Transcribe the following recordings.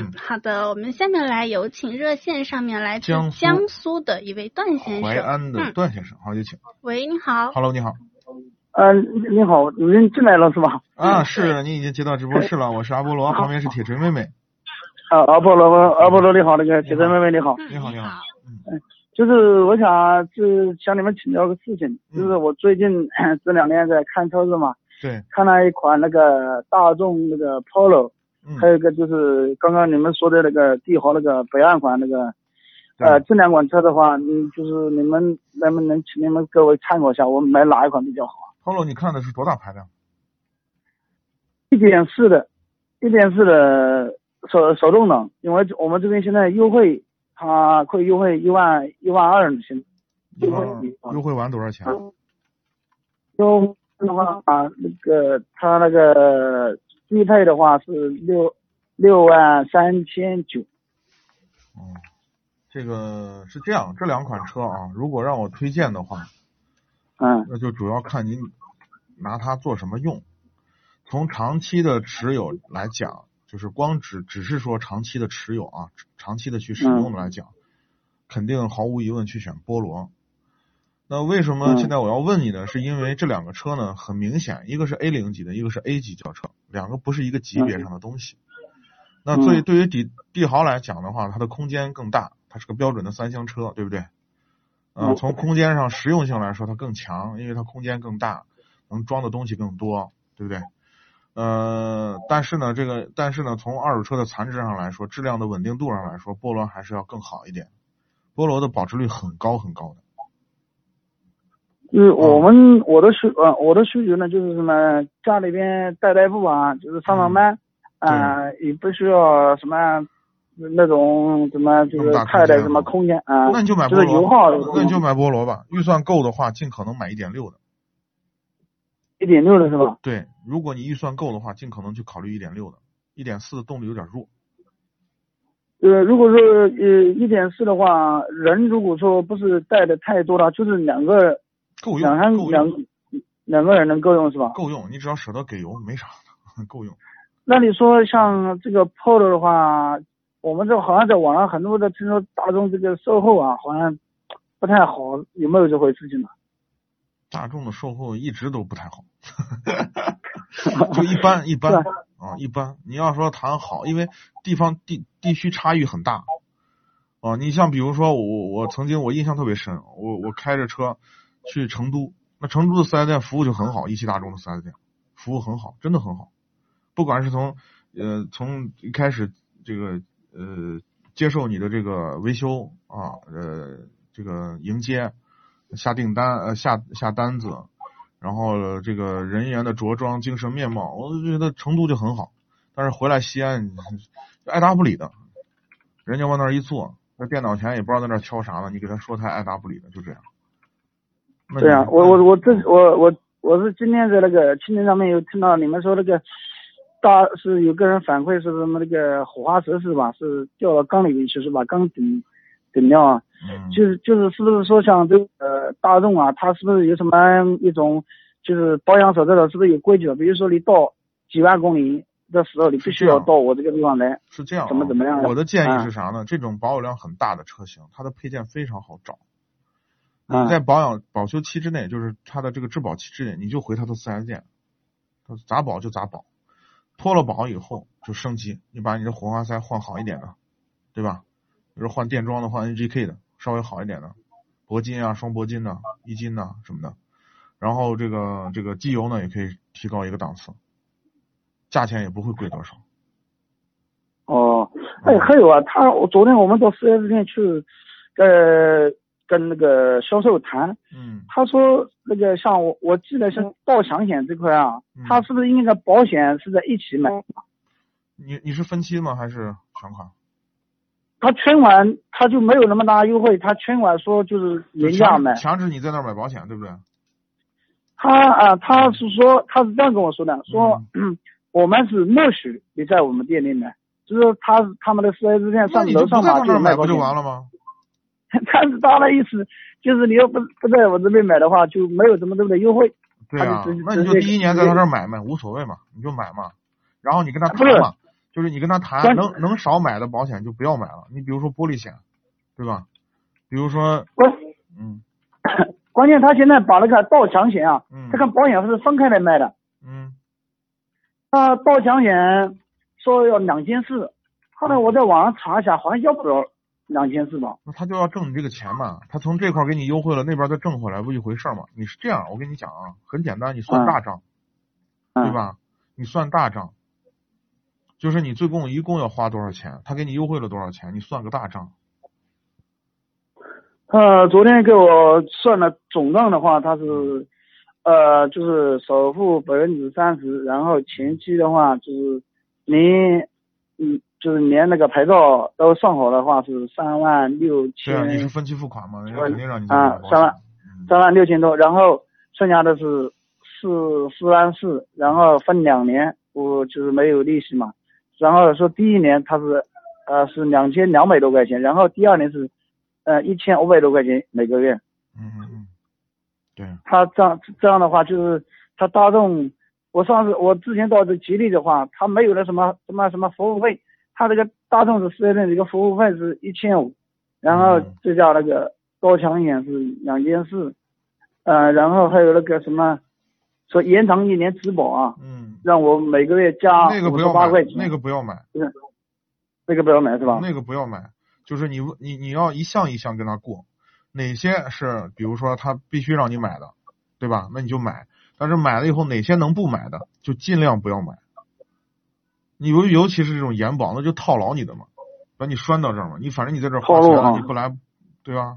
嗯，好的，我们下面来有请热线上面来自江苏的一位段先生淮生。安的嗯，段先生，好，有请。喂，你好。Hello，你好。呃，你好，您进来了是吧？啊，是你已经接到直播室了，我是阿波罗，旁边是铁锤妹妹。啊，阿波罗，阿波罗你好，那个铁锤妹妹你好，嗯，你好你好嗯。就是我想是向你们请教个事情，就是我最近 这两天在看车子嘛，对，看了一款那个大众那个 Polo，嗯还，有一个就是刚刚你们说的那个帝豪那个北岸款那个，呃，这两款车的话，嗯，就是你们能不能请你们各位参考一下，我买哪一款比较好？Polo，你看的是多大排量？一点四的，一点四的手手动挡，因为我们这边现在优惠，它会优惠一万一万二呢，现在一优惠优惠完多少钱？优惠的话啊，那个它那个低配的话是六六万三千九，哦，这个是这样，这两款车啊，如果让我推荐的话，嗯那就主要看您拿它做什么用。从长期的持有来讲，就是光只只是说长期的持有啊，长期的去使用的来讲，肯定毫无疑问去选波罗。那为什么嗯现在我要问你呢？是因为这两个车呢，很明显，一个是 A 零级的，一个是 A 级轿车，两个不是一个级别上的东西。那对嗯对于帝帝豪来讲的话，它的空间更大，它是个标准的三厢车，对不对？呃，嗯从空间上实用性来说，它更强，因为它空间更大，能装的东西更多，对不对？呃，但是呢，这个但是呢，从二手车的残值上来说，质量的稳定度上来说，波罗还是要更好一点。波罗的保值率很高很高的。就是我们我的需呃我的需求呢，就是什么家里边代代步啊，就是上上班，啊、也不需要什么那种什么就是太的什么空间啊那你就买就是波罗油耗，那你就买菠萝吧。预算够的话，尽可能买一点六的。一点六的是吧？对，如果你预算够的话，尽可能去考虑一点六的，一点四的动力有点弱。呃，如果说呃一点四的话，人如果说不是带的太多了，就是两个够用两三两用，两个人能够用是吧？够用。你只要舍得给油，没啥的，够用。那你说像这个 Polo 的话，我们这好像在网上很多的听说大众这个售后啊，好像不太好，有没有这回事情呢？大众的售后一直都不太好，就一般一般啊，一般。你要说谈好，因为地方地地区差异很大。啊、你像比如说我我曾经我印象特别深，我我开着车去成都，那成都的四 S 店服务就很好，一汽大众的四 S 店服务很好，真的很好。不管是从呃从一开始这个呃接受你的这个维修啊呃这个迎接下订单呃下下单子，然后这个人员的着装精神面貌，我就觉得成都就很好。但是回来西安爱答不理的，人家往那儿一坐，那电脑前也不知道在那儿敲啥呢，你给他说他爱答不理的，就这样。那对啊，我我我这我我我是今天在那个青年上面有听到你们说那个大是有个人反馈是什么那个火花石是吧？是掉到缸里面去是吧？缸顶顶掉啊，嗯就是就是是不是说像这个呃大众啊，它是不是有什么一种就是保养手册的，是不是有规矩的？比如说你到几万公里的时候，你必须要到我这个地方来。是这样、啊，怎么怎么样我的建议啊是啥呢？这种保有量很大的车型，它的配件非常好找。啊你在保养保修期之内，就是它的这个质保期之内，你就回它的四 S 店，它咋保就咋保。脱了保以后就升级，你把你的火花塞换好一点的，对吧？比如换电装的，换 NGK 的，稍微好一点的，铂金啊、双铂金呐、一金呐、什么的。然后这个这个机油呢，也可以提高一个档次，价钱也不会贵多少。哦，哎，还有啊，他我昨天我们到四 S 店去，呃，跟那个销售谈，嗯，他说那个像我我记得像盗抢险这块啊嗯，他是不是应该保险是在一起买？你你是分期吗？还是全款？他全款他就没有那么大优惠，他全款说就是就原价买。强强制你在那儿买保险，对不对？他啊，他是说他是这样跟我说的，说、我们是默许你在我们店里买，就是他他们的四 S 店上楼上买不卖保险。就完了吗？但是他的意思就是你要不不在我这边买的话，就没有这么多的优惠。对啊那你就第一年在他这儿买买无所谓嘛，你就买嘛，然后你跟他谈嘛，就是你跟他谈能能少买的保险就不要买了。你比如说玻璃险，对吧？比如说，关嗯 关键他现在把那个盗抢险啊，嗯他跟保险是分开来卖的。嗯他盗抢险说要两千四，后来我在网上查一下，好像要不了两千四吧？那他就要挣你这个钱嘛，他从这块儿给你优惠了，那边再挣回来不一回事儿吗？你是这样，我跟你讲啊，很简单，你算嗯大账，嗯对吧？你算大账，就是你最共一共要花多少钱，他给你优惠了多少钱，你算个大账。呃，昨天给我算了总账的话，他是，呃，就是首付百分之三十，然后前期的话就是连，嗯，就是连那个牌照都算好的话是三万六对啊，你是千，分期付款嘛，人家肯定让你啊三万嗯三万六千多，然后剩下的是四四万四，然后分两年，我就是没有利息嘛，然后说第一年他是，呃，是两千两百多块钱，然后第二年是，呃，一千五百多块钱每个月。嗯嗯嗯，对，他这样这样的话，就是他大众，我上次我之前到这吉利的话，他没有那什么什么什么服务费，他这个大众是四 S 店的一个服务费是一千五，然后嗯这叫那个高强险是两千四，呃，然后还有那个什么，说延长一年质保啊，嗯，让我每个月加五那个不要八块钱，，那个不要买，那个不要买是吧？那个不要买，就是你问你你要一项一项跟他过，哪些是比如说他必须让你买的，对吧？那你就买，但是买了以后哪些能不买的，就尽量不要买。你尤尤其是这种延保，那就套牢你的嘛，把你拴到这儿嘛。你反正你在这儿花钱了，你不来，对吧？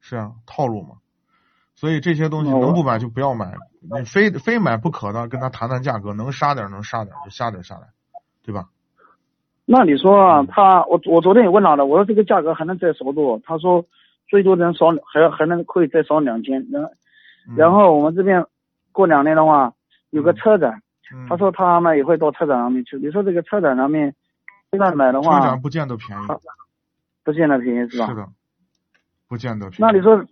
是啊，套路嘛。所以这些东西能不买就不要买，你非非买不可的，跟他谈谈价格，能杀点儿能杀点儿就杀点儿下来，对吧？那你说啊嗯，他我我昨天也问他了，我说这个价格还能再少多？他说最多能少还还能可以再少两千。然嗯然后我们这边过两年的话有个车展，嗯他说他们也会到车展上面去。你说这个车展上面现在买的话车展不见得便宜，啊不见得便宜是吧？是的，不见得便宜。那你说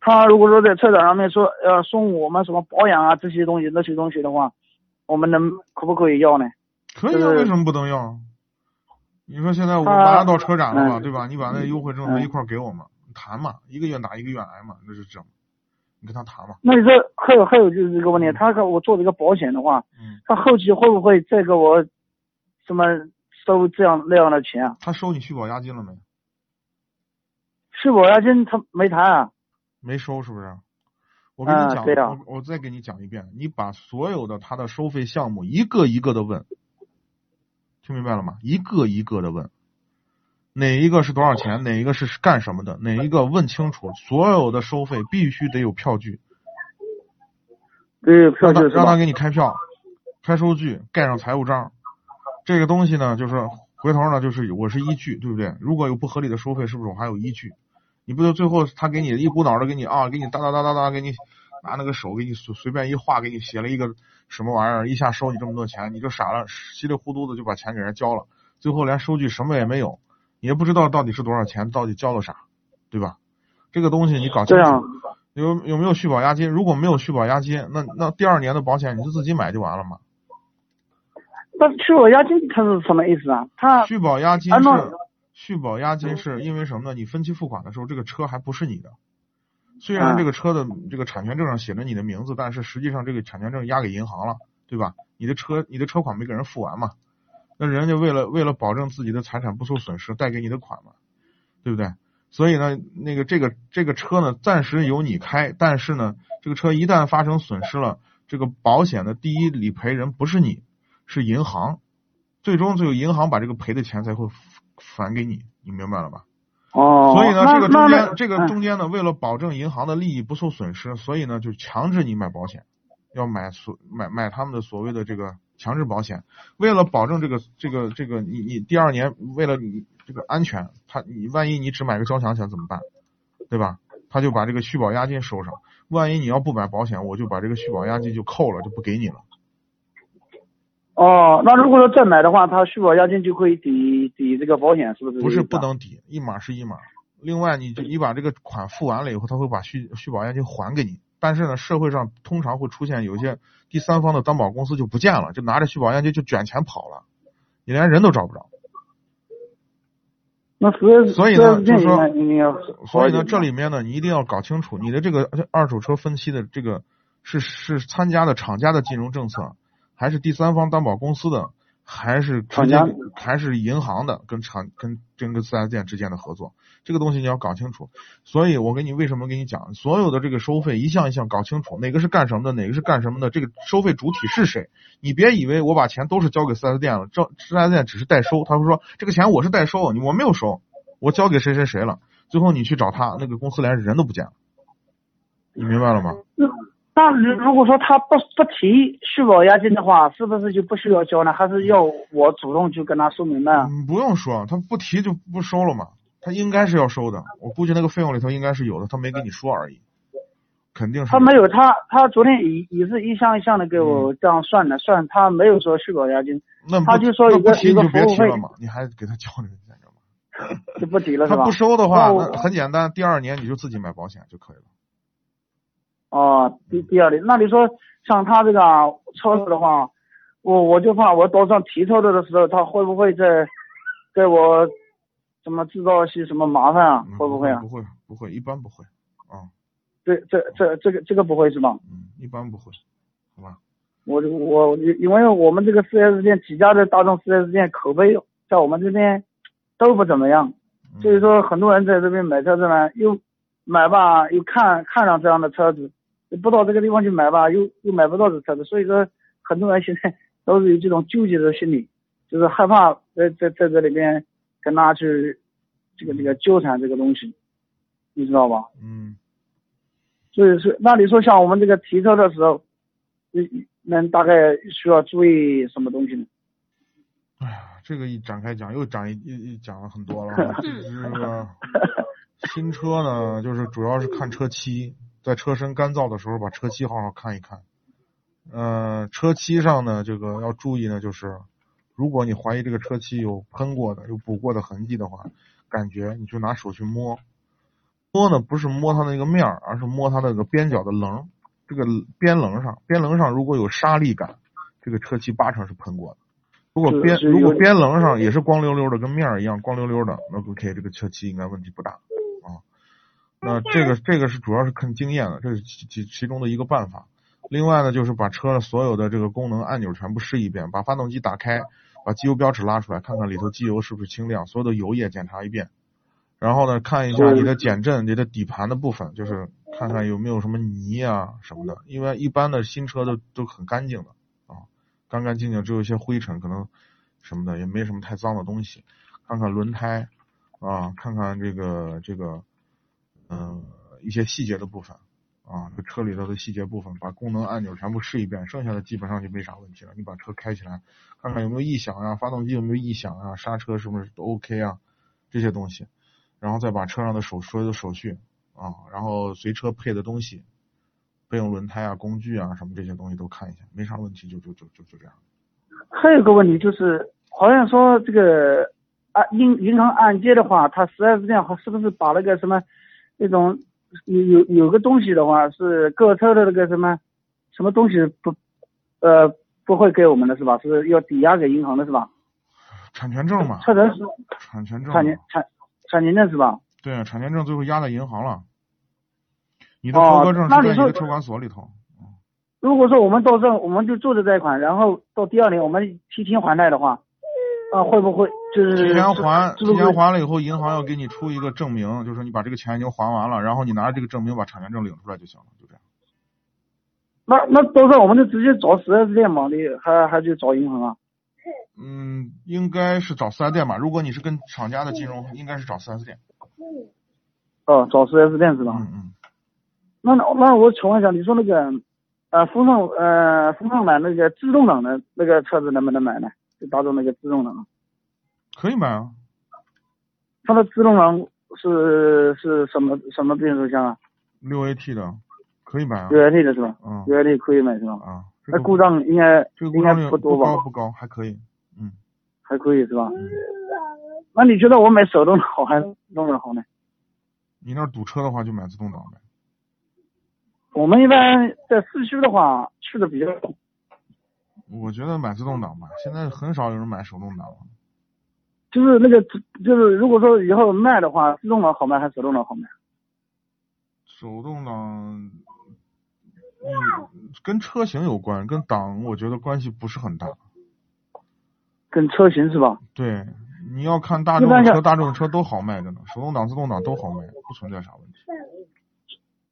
他如果说在车展上面说要送我们什么保养啊这些东西那些东西的话，我们能可不可以要呢？可以啊，就是为什么不能要？你说现在我他马上到车展了嘛，嗯对吧？你把那优惠政策嗯一块给我们，谈嘛，一个愿打一个愿挨嘛，那是这样。你跟他谈嘛，那你说还有还有就是这个问题，他给我做这个保险的话，嗯，他后期会不会再给我什么收这样那样的钱啊？他收你续保押金了没？续保押金他没谈啊？没收是不是？我跟你讲，我我再给你讲一遍，你把所有的他的收费项目一个一个的问，听明白了吗？一个一个的问，哪一个是多少钱，哪一个是干什么的，哪一个问清楚，所有的收费必须得有票据，对，票让他据？让他给你开票、开收据、盖上财务章。这个东西呢，就是回头呢，就是我是依据，对不对？如果有不合理的收费，是不是我还有依据？你不就最后他给你一股脑的给你啊，给你哒哒哒哒哒，给你拿那个手给你随随便一画，给你写了一个什么玩意儿，一下收你这么多钱，你就傻了，稀里糊涂的就把钱给人交了，最后连收据什么也没有，你也不知道到底是多少钱，到底交了啥，对吧？这个东西你搞清楚。有有没有续保押金？如果没有续保押金，那那第二年的保险你就自己买就完了嘛。那续保押金它是什么意思啊？它续保押金是续保押金是因为什么呢？你分期付款的时候，这个车还不是你的。虽然嗯这个车的这个产权证上写着你的名字，但是实际上这个产权证押给银行了，对吧？你的车你的车款没给人付完嘛？那人家为了为了保证自己的财产不受损失，贷给你的款嘛，对不对？所以呢，那个这个这个车呢，暂时由你开，但是呢，这个车一旦发生损失了，这个保险的第一理赔人不是你，是银行，最终只有银行把这个赔的钱才会返给你，你明白了吧？哦，所以呢，这个中间这个嗯中间呢，为了保证银行的利益不受损失，所以呢，就强制你买保险，要买所买买他们的所谓的这个强制保险，为了保证这个这个这个你你第二年为了你这个安全，他你万一你只买个交强险怎么办？对吧？他就把这个续保押金收上，万一你要不买保险，我就把这个续保押金就扣了，就不给你了。哦，那如果说再买的话，他续保押金就可以抵抵这个保险，是不是？不是不。能抵，一码是一码。另外，你就你把这个款付完了以后，他会把续续保押金还给你。但是呢，社会上通常会出现有一些第三方的担保公司就不见了，就拿着续保押金就卷钱跑了。你连人都找不着。那四所以呢，就是说，所以呢，这里面呢，你一定要搞清楚你的这个二手车分期的这个是是参加的厂家的金融政策，还是第三方担保公司的，还是直接还是银行的跟厂跟跟个四 S 店之间的合作，这个东西你要搞清楚。所以我给你为什么给你讲，所有的这个收费一项一项搞清楚，哪个是干什么的，哪个是干什么的，这个收费主体是谁？你别以为我把钱都是交给四 S 店了，这四 S 店只是代收，他会说这个钱我是代收，你我没有收，我交给谁谁谁了，最后你去找他，那个公司连人都不见了，你明白了吗？那如果说他不不提续保押金的话，是不是就不需要交呢？还是要我主动去跟他说明白？嗯，不用说，他不提就不收了嘛，他应该是要收的，我估计那个费用里头应该是有的，他没跟你说而已。肯定是他没有，他他昨天也也是一项一项的给我这样算的，算他没有说续保押金，那他就说一个一个服务费嘛，你还给他交那个钱干嘛？就不提了是吧？他不收的话，那很简单，第二年你就自己买保险就可以了。哦，第第二年，那你说像他这个车子的话，我我就怕我到上提车子的时候，他会不会在给我怎么制造一些什么麻烦啊？会不会啊？不会不会，一般不会啊。这这这这个这个不会是吧？嗯，一般不会，好吧？我我因为我们这个四 S 店几家的大众四 S 店口碑在我们这边都不怎么样，所以说很多人在这边买车子呢，又买吧又看看上这样的车子，不到这个地方去买吧，又又买不到这车子，所以说很多人现在都是有这种纠结的心理，就是害怕在在在这里边跟他去这个这个纠缠这个东西，你知道吧？嗯。所以是，那你说像我们这个提车的时候，你能大概需要注意什么东西呢？哎呀，这个一展开讲又讲一一讲了很多了。这个新车呢，就是主要是看车漆，在车身干燥的时候把车漆好好看一看。呃，车漆上呢，这个要注意呢，就是如果你怀疑这个车漆有喷过的、有补过的痕迹的话，感觉你就拿手去摸。摸呢不是摸它那个面儿，而是摸它那个边角的棱，这个边棱上，边棱上如果有沙粒感，这个车漆八成是喷过的。如果边如果边棱上也是光溜溜的，跟面儿一样光溜溜的，那 OK，这个车漆应该问题不大啊。那这个这个是主要是看经验的，这是其其其中的一个办法。另外呢，就是把车的所有的这个功能按钮全部试一遍，把发动机打开，把机油标尺拉出来，看看里头机油是不是清亮，所有的油液检查一遍。然后呢，看一下你的减震，你的底盘的部分，就是看看有没有什么泥啊什么的。因为一般的新车都都很干净的啊，干干净净，只有一些灰尘，可能什么的，也没什么太脏的东西。看看轮胎啊，看看这个这个嗯一些细节的部分啊，这车里头的细节部分，把功能按钮全部试一遍，剩下的基本上就没啥问题了。你把车开起来，看看有没有异响啊，发动机有没有异响啊，刹车是不是都 OK 啊，这些东西。然后再把车上的手所有的手续啊，然后随车配的东西，备用轮胎啊、工具啊什么这些东西都看一下，没啥问题就就就就就这样。还有个问题就是，好像说这个按银银行按揭的话，他四 S 店是不是把那个什么那种有有有个东西的话是购车的那个什么什么东西不呃不会给我们的是吧？是要抵押给银行的是吧？产权证嘛。车证是。产权证。产权产。产权证是吧？对啊，产权证最后压在银行了。你的合格证是在你的车管所里头。如果说我们到这，我们就做的贷款，然后到第二年我们提前还贷的话，啊，会不会就是提前还？提前还了以后，银行要给你出一个证明，就是你把这个钱已经还完了，然后你拿着这个证明把产权证领出来就行了，就这样。那那到时候我们就直接找四 S 店嘛，你还还去找银行啊？嗯，应该是找四 S 店吧。如果你是跟厂家的金融，应该是找四 S 店。哦，找四 S 店是吧？嗯嗯。那那我请问一下，你说那个呃风尚呃风尚版那个自动挡的那个车子能不能买呢？就大众那个自动挡。可以买啊。它的自动挡是是什么什么变速箱啊？六 AT 的，可以买啊。六 AT 的是吧？嗯。六 AT 可以买是吧？啊。那故障应该应该不多吧？不高不高，还可以，嗯，还可以是吧？那你觉得我买手动好还是自动挡好呢？你那堵车的话就买自动挡呗。我们一般在市区的话去的比较多。我觉得买自动挡吧，现在很少有人买手动挡了。就是那个，就是如果说以后卖的话，自动挡好卖还是手动挡好卖？手动挡，嗯，跟车型有关，跟档我觉得关系不是很大。跟车型是吧？对，你要看大众的车，大众的车都好卖着呢，手动挡、自动挡都好卖，不存在啥问题。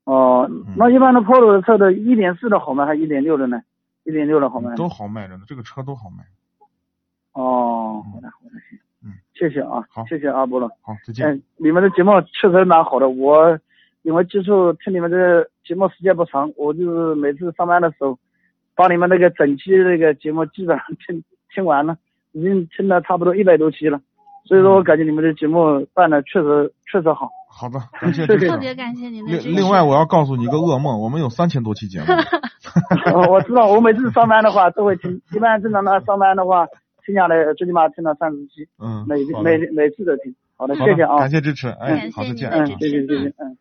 哦，那一般的 Polo 的车的1.4的好卖，还是1.6的呢？1.6的好卖？都好卖着呢，这个车都好卖。哦，好的，好的，行，嗯，谢谢啊，好，谢谢阿波罗，好，再见。你们的节目确实蛮好的，我因为接触听你们的节目时间不长，我就是每次上班的时候，把你们那个整期那个节目基本上听听完了，已经听了差不多一百多期了，所以说我感觉你们的节目办的确实确实好。好的，感谢支持。特别感谢您的支持。另另外，我要告诉你一个噩梦，我们有三千多期节目。我知道，我每次上班的话都会听，一般正常的上班的话，听下来最起码听到三十期。嗯，每每每次都听。好的，谢谢啊。感谢支持，哎，好，再见。嗯，谢谢谢谢，嗯。